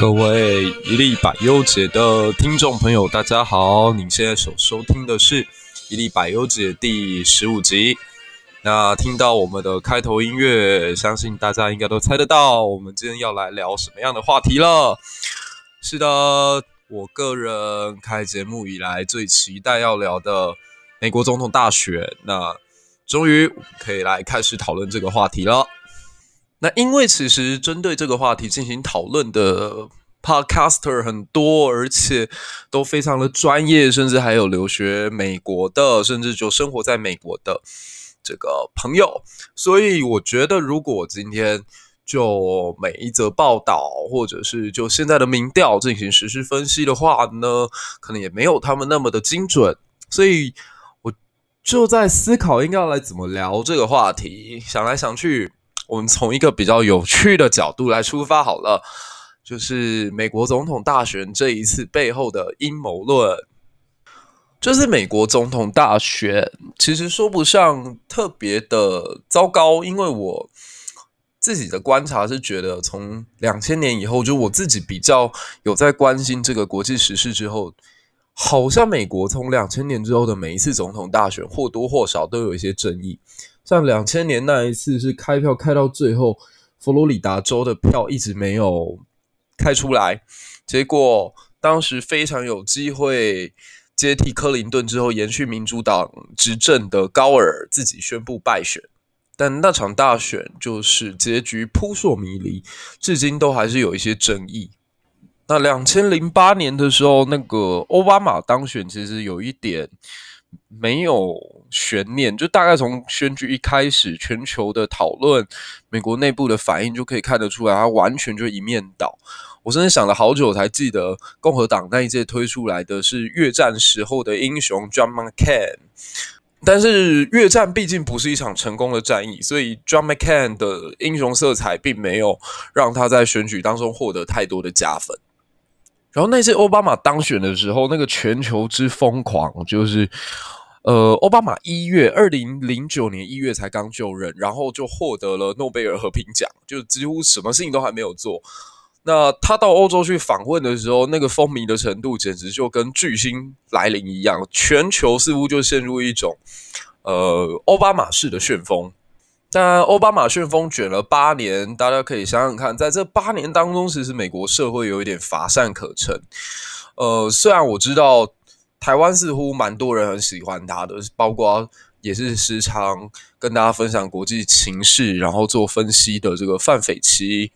各位一粒百忧解的听众朋友，大家好！您现在所收听的是一粒百忧解第十五集。那听到我们的开头音乐，相信大家应该都猜得到，我们今天要来聊什么样的话题了。是的，我个人开节目以来最期待要聊的美国总统大选，那终于可以来开始讨论这个话题了。那因为其实针对这个话题进行讨论的 podcaster 很多，而且都非常的专业，甚至还有留学美国的，甚至就生活在美国的这个朋友。所以我觉得，如果今天就每一则报道，或者是就现在的民调进行实时分析的话呢，可能也没有他们那么的精准。所以我就在思考应该要来怎么聊这个话题，想来想去。我们从一个比较有趣的角度来出发好了，就是美国总统大选这一次背后的阴谋论。就是美国总统大选，其实说不上特别的糟糕，因为我自己的观察是觉得，从两千年以后，就我自己比较有在关心这个国际时事之后，好像美国从两千年之后的每一次总统大选，或多或少都有一些争议。像两千年那一次是开票开到最后，佛罗里达州的票一直没有开出来，结果当时非常有机会接替克林顿之后延续民主党执政的高尔自己宣布败选，但那场大选就是结局扑朔迷离，至今都还是有一些争议。那两千零八年的时候，那个奥巴马当选，其实有一点。没有悬念，就大概从选举一开始，全球的讨论，美国内部的反应就可以看得出来，他完全就一面倒。我甚至想了好久，才记得共和党那一届推出来的是越战时候的英雄 John McCain，但是越战毕竟不是一场成功的战役，所以 John McCain 的英雄色彩并没有让他在选举当中获得太多的加分。然后那次奥巴马当选的时候，那个全球之疯狂，就是，呃，奥巴马一月二零零九年一月才刚就任，然后就获得了诺贝尔和平奖，就几乎什么事情都还没有做。那他到欧洲去访问的时候，那个风靡的程度简直就跟巨星来临一样，全球似乎就陷入一种，呃，奥巴马式的旋风。但奥巴马旋风卷了八年，大家可以想想看，在这八年当中，其实美国社会有一点乏善可陈。呃，虽然我知道台湾似乎蛮多人很喜欢他的，包括也是时常跟大家分享国际情势，然后做分析的这个范绯琪，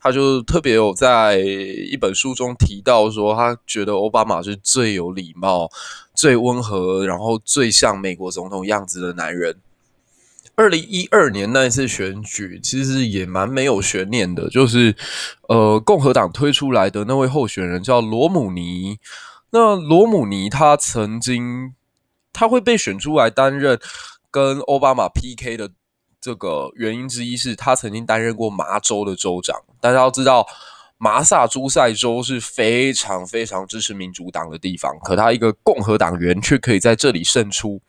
他就特别有在一本书中提到说，他觉得奥巴马是最有礼貌、最温和，然后最像美国总统样子的男人。二零一二年那一次选举，其实也蛮没有悬念的，就是呃，共和党推出来的那位候选人叫罗姆尼。那罗姆尼他曾经他会被选出来担任跟奥巴马 PK 的这个原因之一是他曾经担任过麻州的州长。大家要知道，麻萨诸塞州是非常非常支持民主党的地方，可他一个共和党员却可以在这里胜出。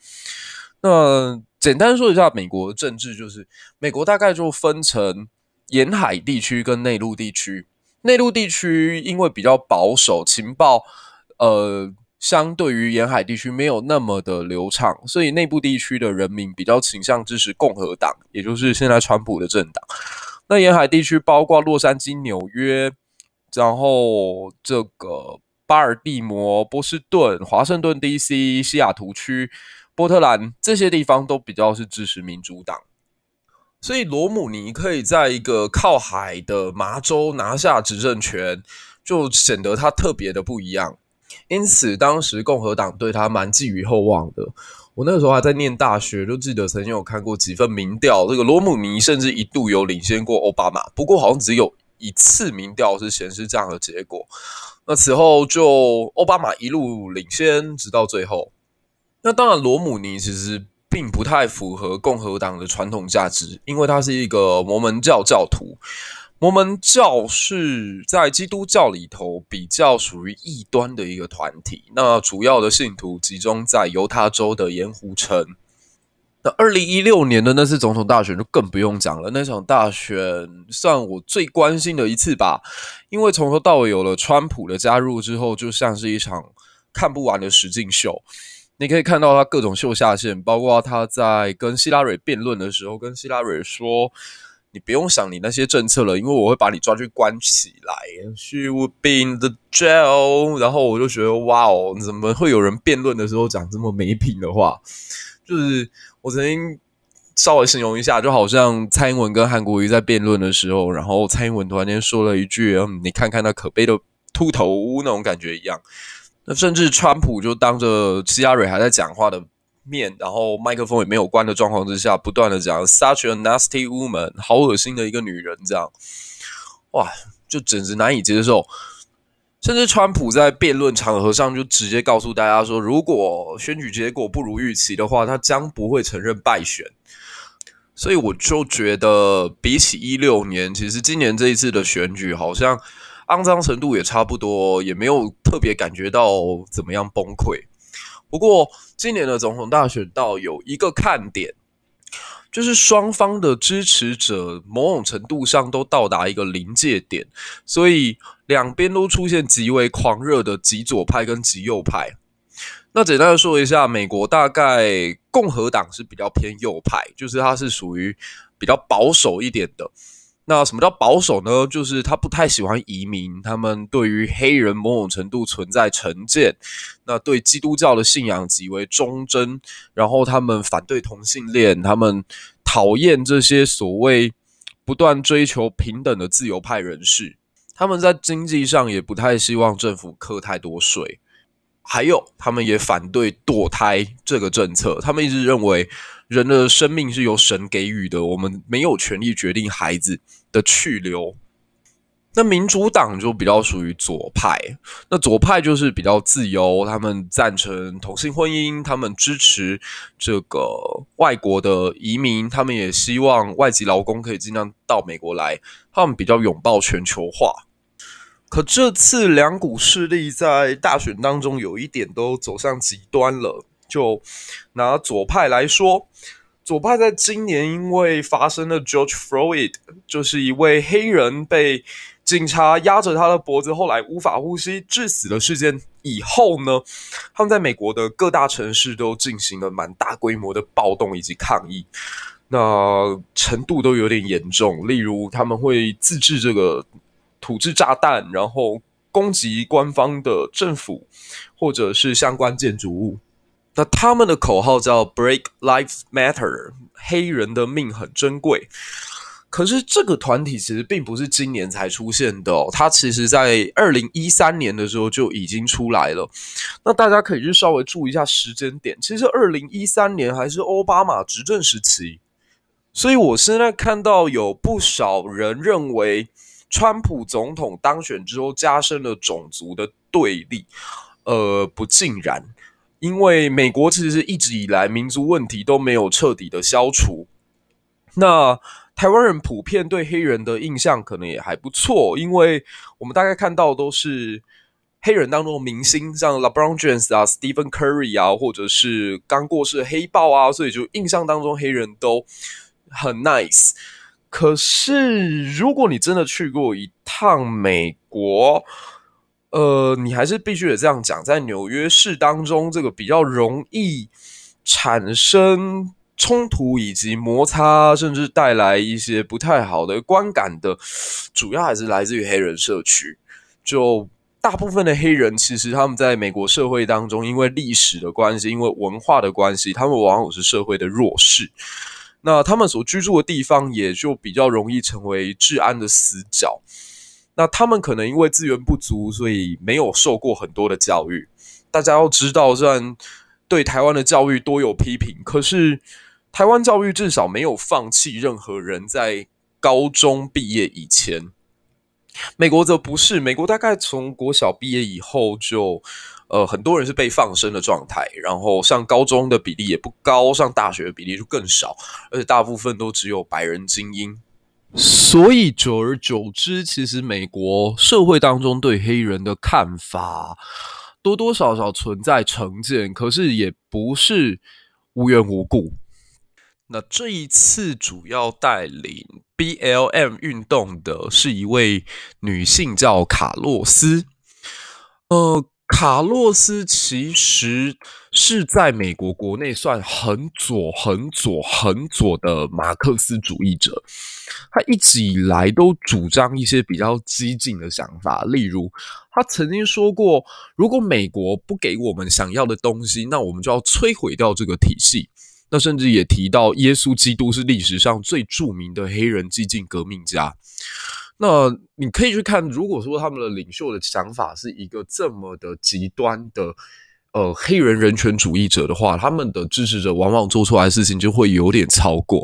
那简单说一下美国的政治，就是美国大概就分成沿海地区跟内陆地区。内陆地区因为比较保守，情报呃相对于沿海地区没有那么的流畅，所以内部地区的人民比较倾向支持共和党，也就是现在川普的政党。那沿海地区包括洛杉矶、纽约，然后这个巴尔的摩、波士顿、华盛顿 DC、西雅图区。波特兰这些地方都比较是支持民主党，所以罗姆尼可以在一个靠海的麻州拿下执政权，就显得他特别的不一样。因此，当时共和党对他蛮寄予厚望的。我那个时候还在念大学，就记得曾经有看过几份民调，这个罗姆尼甚至一度有领先过奥巴马，不过好像只有一次民调是显示这样的结果。那此后就奥巴马一路领先，直到最后。那当然，罗姆尼其实并不太符合共和党的传统价值，因为他是一个摩门教教徒。摩门教是在基督教里头比较属于异端的一个团体。那主要的信徒集中在犹他州的盐湖城。那二零一六年的那次总统大选就更不用讲了，那场大选算我最关心的一次吧，因为从头到尾有了川普的加入之后，就像是一场看不完的实境秀。你可以看到他各种秀下限，包括他在跟希拉蕊辩论的时候，跟希拉蕊说：“你不用想你那些政策了，因为我会把你抓去关起来。” She would be in the jail。然后我就觉得，哇哦，怎么会有人辩论的时候讲这么没品的话？就是我曾经稍微形容一下，就好像蔡英文跟韩国瑜在辩论的时候，然后蔡英文突然间说了一句：“嗯，你看看那可悲的秃头，那种感觉一样。”那甚至川普就当着希拉蕊还在讲话的面，然后麦克风也没有关的状况之下，不断的讲 “such a nasty woman”，好恶心的一个女人，这样，哇，就简直难以接受。甚至川普在辩论场合上就直接告诉大家说，如果选举结果不如预期的话，他将不会承认败选。所以我就觉得，比起一六年，其实今年这一次的选举好像肮脏程度也差不多，也没有特别感觉到怎么样崩溃。不过今年的总统大选倒有一个看点。就是双方的支持者某种程度上都到达一个临界点，所以两边都出现极为狂热的极左派跟极右派。那简单的说一下，美国大概共和党是比较偏右派，就是它是属于比较保守一点的。那什么叫保守呢？就是他不太喜欢移民，他们对于黑人某种程度存在成见，那对基督教的信仰极为忠贞，然后他们反对同性恋，他们讨厌这些所谓不断追求平等的自由派人士，他们在经济上也不太希望政府课太多税。还有，他们也反对堕胎这个政策。他们一直认为，人的生命是由神给予的，我们没有权利决定孩子的去留。那民主党就比较属于左派，那左派就是比较自由，他们赞成同性婚姻，他们支持这个外国的移民，他们也希望外籍劳工可以尽量到美国来，他们比较拥抱全球化。可这次两股势力在大选当中有一点都走向极端了。就拿左派来说，左派在今年因为发生了 George Floyd，就是一位黑人被警察压着他的脖子，后来无法呼吸致死的事件以后呢，他们在美国的各大城市都进行了蛮大规模的暴动以及抗议，那程度都有点严重。例如，他们会自制这个。土制炸弹，然后攻击官方的政府或者是相关建筑物。那他们的口号叫 “Break Lives Matter”，黑人的命很珍贵。可是这个团体其实并不是今年才出现的哦，它其实在二零一三年的时候就已经出来了。那大家可以去稍微注意一下时间点，其实二零一三年还是奥巴马执政时期。所以我现在看到有不少人认为。川普总统当选之后，加深了种族的对立。呃，不尽然，因为美国其实一直以来民族问题都没有彻底的消除。那台湾人普遍对黑人的印象可能也还不错，因为我们大概看到都是黑人当中的明星，像 LeBron James 啊、Stephen Curry 啊，或者是刚过世的黑豹啊，所以就印象当中黑人都很 nice。可是，如果你真的去过一趟美国，呃，你还是必须得这样讲，在纽约市当中，这个比较容易产生冲突以及摩擦，甚至带来一些不太好的观感的，主要还是来自于黑人社区。就大部分的黑人，其实他们在美国社会当中，因为历史的关系，因为文化的关系，他们往往是社会的弱势。那他们所居住的地方也就比较容易成为治安的死角。那他们可能因为资源不足，所以没有受过很多的教育。大家要知道，虽然对台湾的教育多有批评，可是台湾教育至少没有放弃任何人在高中毕业以前。美国则不是，美国大概从国小毕业以后就。呃，很多人是被放生的状态，然后上高中的比例也不高，上大学的比例就更少，而且大部分都只有白人精英。所以久而久之，其实美国社会当中对黑人的看法多多少少存在成见，可是也不是无缘无故。那这一次主要带领 BLM 运动的是一位女性，叫卡洛斯。呃，卡洛斯其实是在美国国内算很左、很左、很左的马克思主义者。他一直以来都主张一些比较激进的想法，例如，他曾经说过，如果美国不给我们想要的东西，那我们就要摧毁掉这个体系。那甚至也提到，耶稣基督是历史上最著名的黑人激进革命家。那你可以去看，如果说他们的领袖的想法是一个这么的极端的，呃，黑人人权主义者的话，他们的支持者往往做出来事情就会有点超过。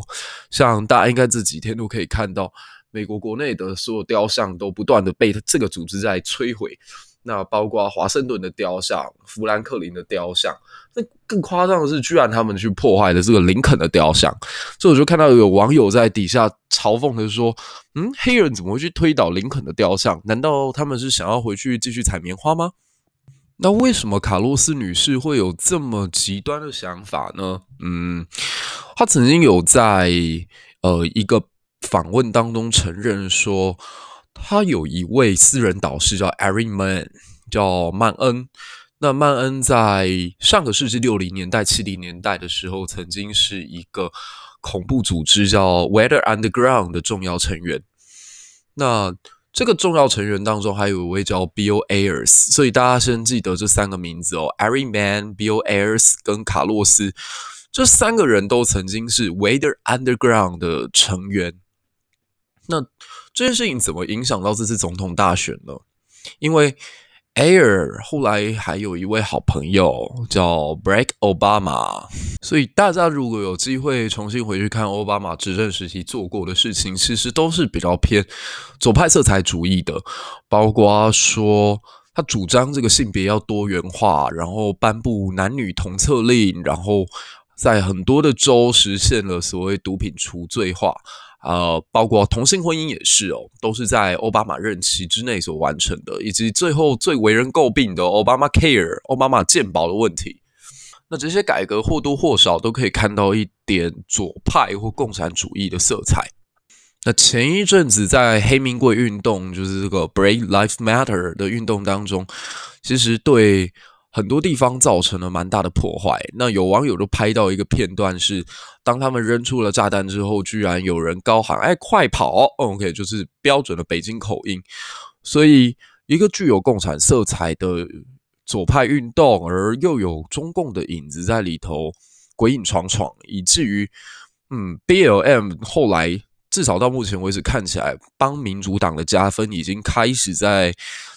像大家应该这几天都可以看到，美国国内的所有雕像都不断的被这个组织在摧毁。那包括华盛顿的雕像、富兰克林的雕像，那更夸张的是，居然他们去破坏了这个林肯的雕像。所以我就看到有网友在底下嘲讽的说：“嗯，黑人怎么会去推倒林肯的雕像？难道他们是想要回去继续采棉花吗？”那为什么卡洛斯女士会有这么极端的想法呢？嗯，她曾经有在呃一个访问当中承认说。她有一位私人导师叫 Eric Mann，叫曼恩。那曼恩在上个世纪六零年代、七零年代的时候，曾经是一个恐怖组织叫 Weather Underground 的重要成员。那这个重要成员当中还有一位叫 Bill Ayers，所以大家先记得这三个名字哦：Eric Mann、Bill Ayers 跟卡洛斯。这三个人都曾经是 Weather Underground 的成员。那这件事情怎么影响到这次总统大选呢？因为 Ayer 后来还有一位好朋友叫 Barack Obama，所以大家如果有机会重新回去看奥巴马执政时期做过的事情，其实都是比较偏左派色彩主义的，包括说他主张这个性别要多元化，然后颁布男女同策令，然后在很多的州实现了所谓毒品除罪化。呃，包括同性婚姻也是哦，都是在奥巴马任期之内所完成的，以及最后最为人诟病的奥巴马 Care 奥巴马健保的问题。那这些改革或多或少都可以看到一点左派或共产主义的色彩。那前一阵子在黑名贵运动，就是这个 Black Lives Matter 的运动当中，其实对。很多地方造成了蛮大的破坏。那有网友就拍到一个片段，是当他们扔出了炸弹之后，居然有人高喊：“哎，快跑！”OK，就是标准的北京口音。所以，一个具有共产色彩的左派运动，而又有中共的影子在里头鬼影闯闯，以至于，嗯，BLM 后来。至少到目前为止，看起来帮民主党的加分已经开始在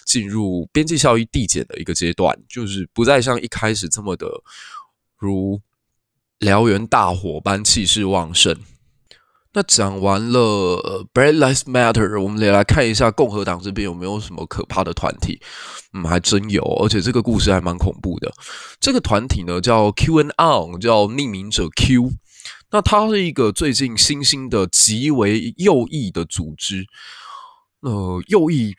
进入边际效益递减的一个阶段，就是不再像一开始这么的如燎原大火般气势旺盛。那讲完了 Black Lives Matter，我们也来看一下共和党这边有没有什么可怕的团体。嗯，还真有，而且这个故事还蛮恐怖的。这个团体呢叫 QAnon，叫匿名者 Q。那它是一个最近新兴的极为右翼的组织，呃，右翼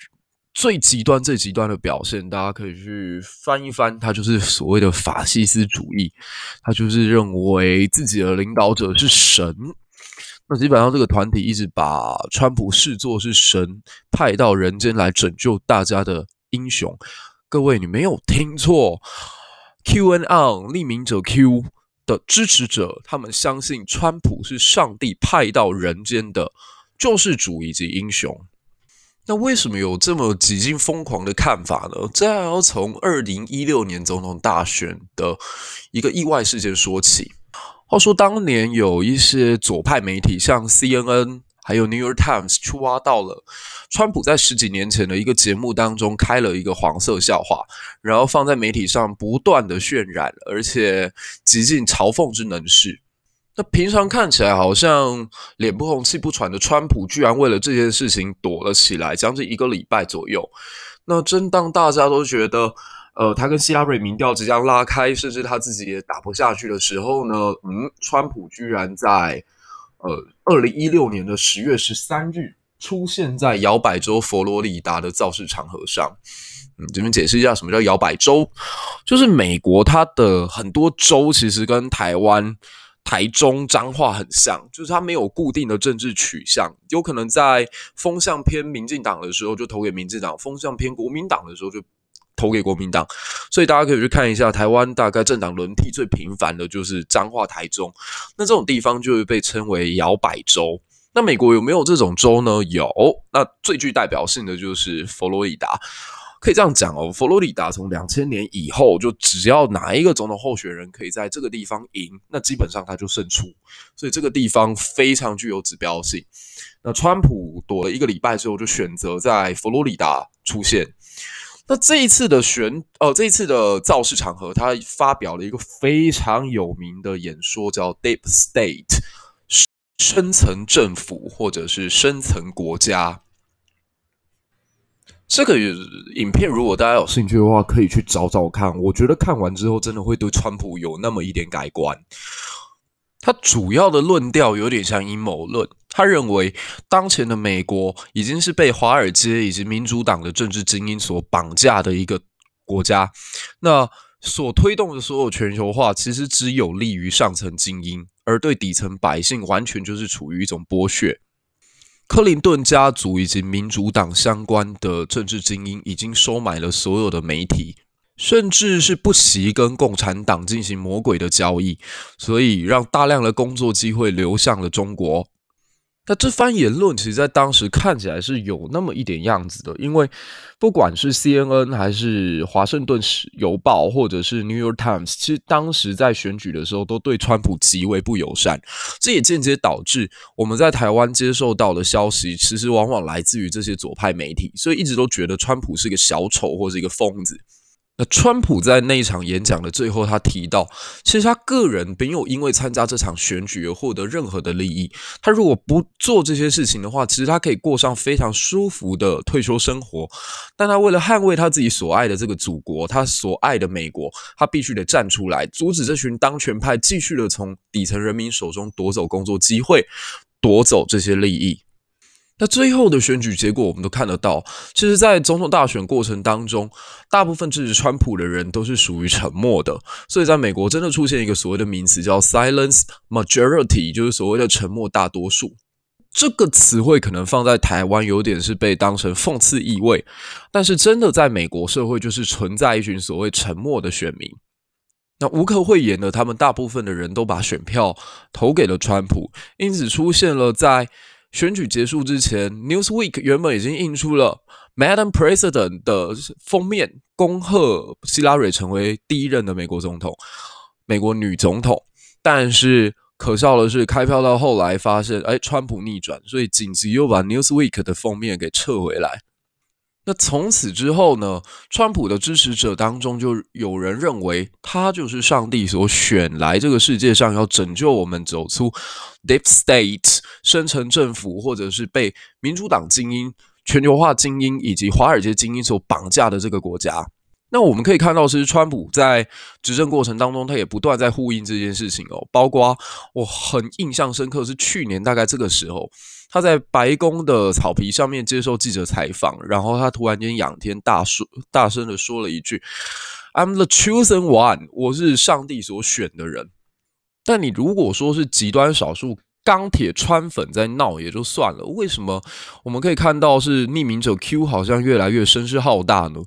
最极端、最极端的表现，大家可以去翻一翻，它就是所谓的法西斯主义，他就是认为自己的领导者是神。那基本上这个团体一直把川普视作是神派到人间来拯救大家的英雄。各位，你没有听错，QAnon 匿名者 Q。的支持者，他们相信川普是上帝派到人间的救世主以及英雄。那为什么有这么几近疯狂的看法呢？这要从二零一六年总统大选的一个意外事件说起。话说当年有一些左派媒体，像 CNN。还有《New York Times》去挖到了川普在十几年前的一个节目当中开了一个黄色笑话，然后放在媒体上不断的渲染，而且极尽嘲讽之能事。那平常看起来好像脸不红气不喘的川普，居然为了这件事情躲了起来，将近一个礼拜左右。那正当大家都觉得，呃，他跟希拉蕊民调即将拉开，甚至他自己也打不下去的时候呢，嗯，川普居然在。呃，二零一六年的十月十三日，出现在摇摆州佛罗里达的造势场合上。嗯，这边解释一下什么叫摇摆州，就是美国它的很多州其实跟台湾台中彰化很像，就是他没有固定的政治取向，有可能在风向偏民进党的时候就投给民进党，风向偏国民党的时候就投给国民党。所以大家可以去看一下台湾大概政党轮替最频繁的就是彰化、台中，那这种地方就会被称为摇摆州。那美国有没有这种州呢？有，那最具代表性的就是佛罗里达。可以这样讲哦，佛罗里达从两千年以后，就只要哪一个总统候选人可以在这个地方赢，那基本上他就胜出。所以这个地方非常具有指标性。那川普躲了一个礼拜之后，就选择在佛罗里达出现。那这一次的选，呃，这一次的造势场合，他发表了一个非常有名的演说，叫 Deep State，深层政府或者是深层国家。这个影片如果大家有兴趣的话，可以去找找看。我觉得看完之后，真的会对川普有那么一点改观。他主要的论调有点像阴谋论，他认为当前的美国已经是被华尔街以及民主党的政治精英所绑架的一个国家。那所推动的所有全球化，其实只有利于上层精英，而对底层百姓完全就是处于一种剥削。克林顿家族以及民主党相关的政治精英已经收买了所有的媒体，甚至是不惜跟共产党进行魔鬼的交易，所以让大量的工作机会流向了中国。那这番言论，其实在当时看起来是有那么一点样子的，因为不管是 CNN 还是华盛顿邮报，或者是 New York Times，其实当时在选举的时候都对川普极为不友善，这也间接导致我们在台湾接受到的消息，其实往往来自于这些左派媒体，所以一直都觉得川普是个小丑或是一个疯子。那川普在那一场演讲的最后，他提到，其实他个人没有因为参加这场选举而获得任何的利益。他如果不做这些事情的话，其实他可以过上非常舒服的退休生活。但他为了捍卫他自己所爱的这个祖国，他所爱的美国，他必须得站出来，阻止这群当权派继续的从底层人民手中夺走工作机会，夺走这些利益。那最后的选举结果，我们都看得到。其实，在总统大选过程当中，大部分支持川普的人都是属于沉默的。所以，在美国真的出现一个所谓的名词叫 “Silence majority”，就是所谓的沉默大多数。这个词汇可能放在台湾有点是被当成讽刺意味，但是真的在美国社会就是存在一群所谓沉默的选民。那无可讳言的，他们大部分的人都把选票投给了川普，因此出现了在。选举结束之前，Newsweek 原本已经印出了 Madam President 的封面，恭贺希拉蕊成为第一任的美国总统，美国女总统。但是可笑的是，开票到后来发现，哎，川普逆转，所以紧急又把 Newsweek 的封面给撤回来。那从此之后呢，川普的支持者当中就有人认为他就是上帝所选来这个世界上要拯救我们走出 Deep State 深层政府，或者是被民主党精英、全球化精英以及华尔街精英所绑架的这个国家。那我们可以看到，其实川普在执政过程当中，他也不断在呼应这件事情哦。包括我很印象深刻，是去年大概这个时候，他在白宫的草皮上面接受记者采访，然后他突然间仰天大说、大声的说了一句：“I'm the chosen one，我是上帝所选的人。”但你如果说是极端少数钢铁川粉在闹也就算了，为什么我们可以看到是匿名者 Q 好像越来越声势浩大呢？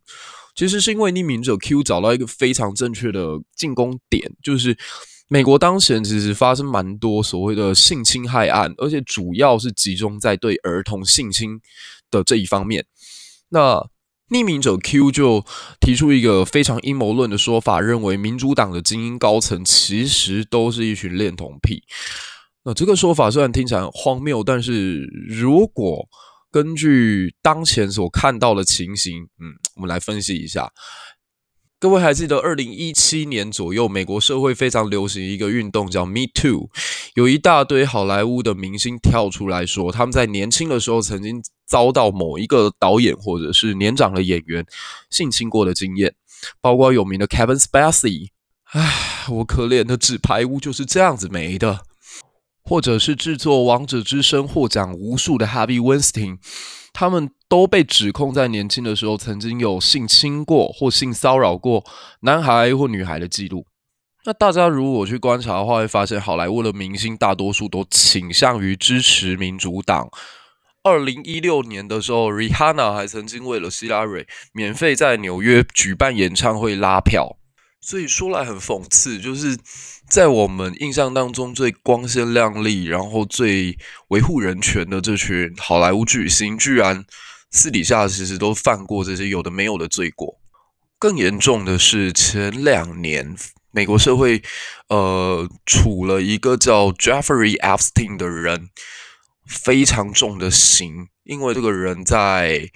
其实是因为匿名者 Q 找到一个非常正确的进攻点，就是美国当前其实发生蛮多所谓的性侵害案，而且主要是集中在对儿童性侵的这一方面。那匿名者 Q 就提出一个非常阴谋论的说法，认为民主党的精英高层其实都是一群恋童癖。那这个说法虽然听起来荒谬，但是如果根据当前所看到的情形，嗯，我们来分析一下。各位还记得二零一七年左右，美国社会非常流行一个运动叫 Me Too，有一大堆好莱坞的明星跳出来说，他们在年轻的时候曾经遭到某一个导演或者是年长的演员性侵过的经验，包括有名的 Kevin Spacey。唉，我可怜的纸牌屋就是这样子没的。或者是制作《王者之声》获奖无数的 Harvey Weinstein，他们都被指控在年轻的时候曾经有性侵过或性骚扰过男孩或女孩的记录。那大家如果去观察的话，会发现好莱坞的明星大多数都倾向于支持民主党。二零一六年的时候，Rihanna 还曾经为了希拉蕊免费在纽约举办演唱会拉票。所以说来很讽刺，就是在我们印象当中最光鲜亮丽，然后最维护人权的这群好莱坞巨星，居然私底下其实都犯过这些有的没有的罪过。更严重的是，前两年美国社会呃处了一个叫 Jeffrey Epstein 的人非常重的刑，因为这个人在。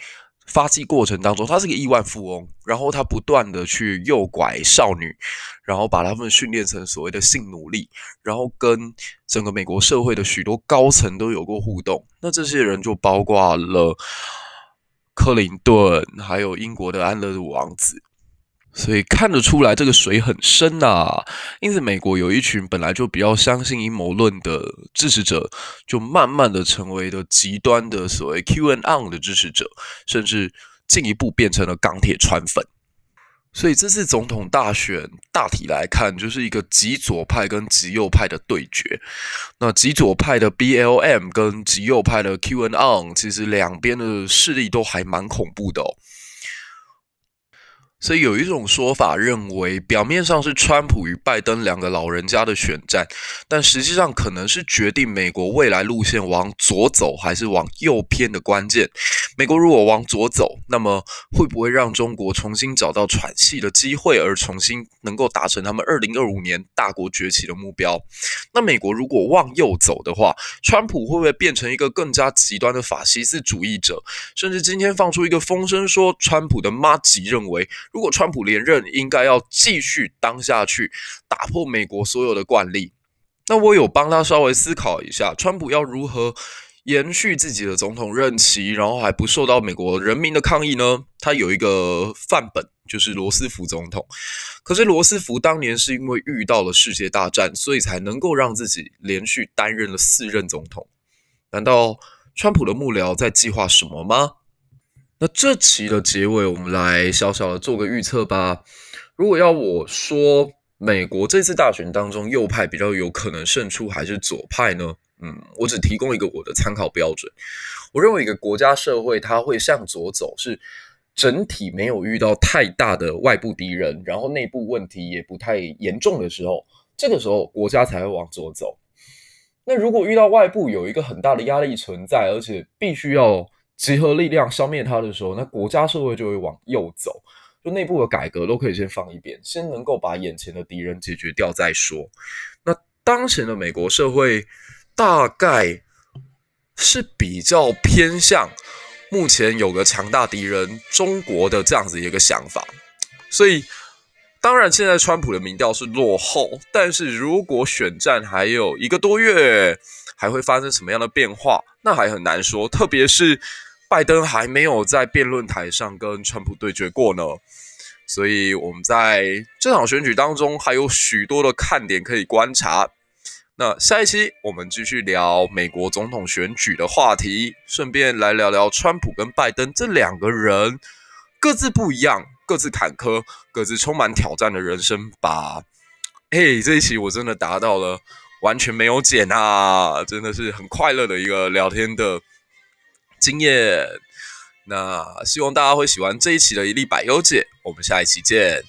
发迹过程当中，他是个亿万富翁，然后他不断的去诱拐少女，然后把他们训练成所谓的性奴隶，然后跟整个美国社会的许多高层都有过互动。那这些人就包括了克林顿，还有英国的安乐路王子。所以看得出来，这个水很深呐、啊。因此，美国有一群本来就比较相信阴谋论的支持者，就慢慢的成为了极端的所谓 QAnon 的支持者，甚至进一步变成了钢铁川粉。所以，这次总统大选大体来看，就是一个极左派跟极右派的对决。那极左派的 BLM 跟极右派的 QAnon，其实两边的势力都还蛮恐怖的哦。所以有一种说法认为，表面上是川普与拜登两个老人家的选战，但实际上可能是决定美国未来路线往左走还是往右偏的关键。美国如果往左走，那么会不会让中国重新找到喘气的机会，而重新能够达成他们二零二五年大国崛起的目标？那美国如果往右走的话，川普会不会变成一个更加极端的法西斯主义者？甚至今天放出一个风声说，川普的妈吉认为。如果川普连任，应该要继续当下去，打破美国所有的惯例。那我有帮他稍微思考一下，川普要如何延续自己的总统任期，然后还不受到美国人民的抗议呢？他有一个范本，就是罗斯福总统。可是罗斯福当年是因为遇到了世界大战，所以才能够让自己连续担任了四任总统。难道川普的幕僚在计划什么吗？那这期的结尾，我们来小小的做个预测吧。如果要我说，美国这次大选当中，右派比较有可能胜出，还是左派呢？嗯，我只提供一个我的参考标准。我认为一个国家社会，它会向左走，是整体没有遇到太大的外部敌人，然后内部问题也不太严重的时候，这个时候国家才会往左走。那如果遇到外部有一个很大的压力存在，而且必须要集合力量消灭它的时候，那国家社会就会往右走，就内部的改革都可以先放一边，先能够把眼前的敌人解决掉再说。那当前的美国社会大概是比较偏向目前有个强大敌人中国的这样子一个想法，所以当然现在川普的民调是落后，但是如果选战还有一个多月，还会发生什么样的变化，那还很难说，特别是。拜登还没有在辩论台上跟川普对决过呢，所以我们在这场选举当中还有许多的看点可以观察。那下一期我们继续聊美国总统选举的话题，顺便来聊聊川普跟拜登这两个人各自不一样、各自坎坷、各自充满挑战的人生吧。嘿，这一期我真的达到了完全没有剪啊，真的是很快乐的一个聊天的。经验，那希望大家会喜欢这一期的一粒百优解，我们下一期见。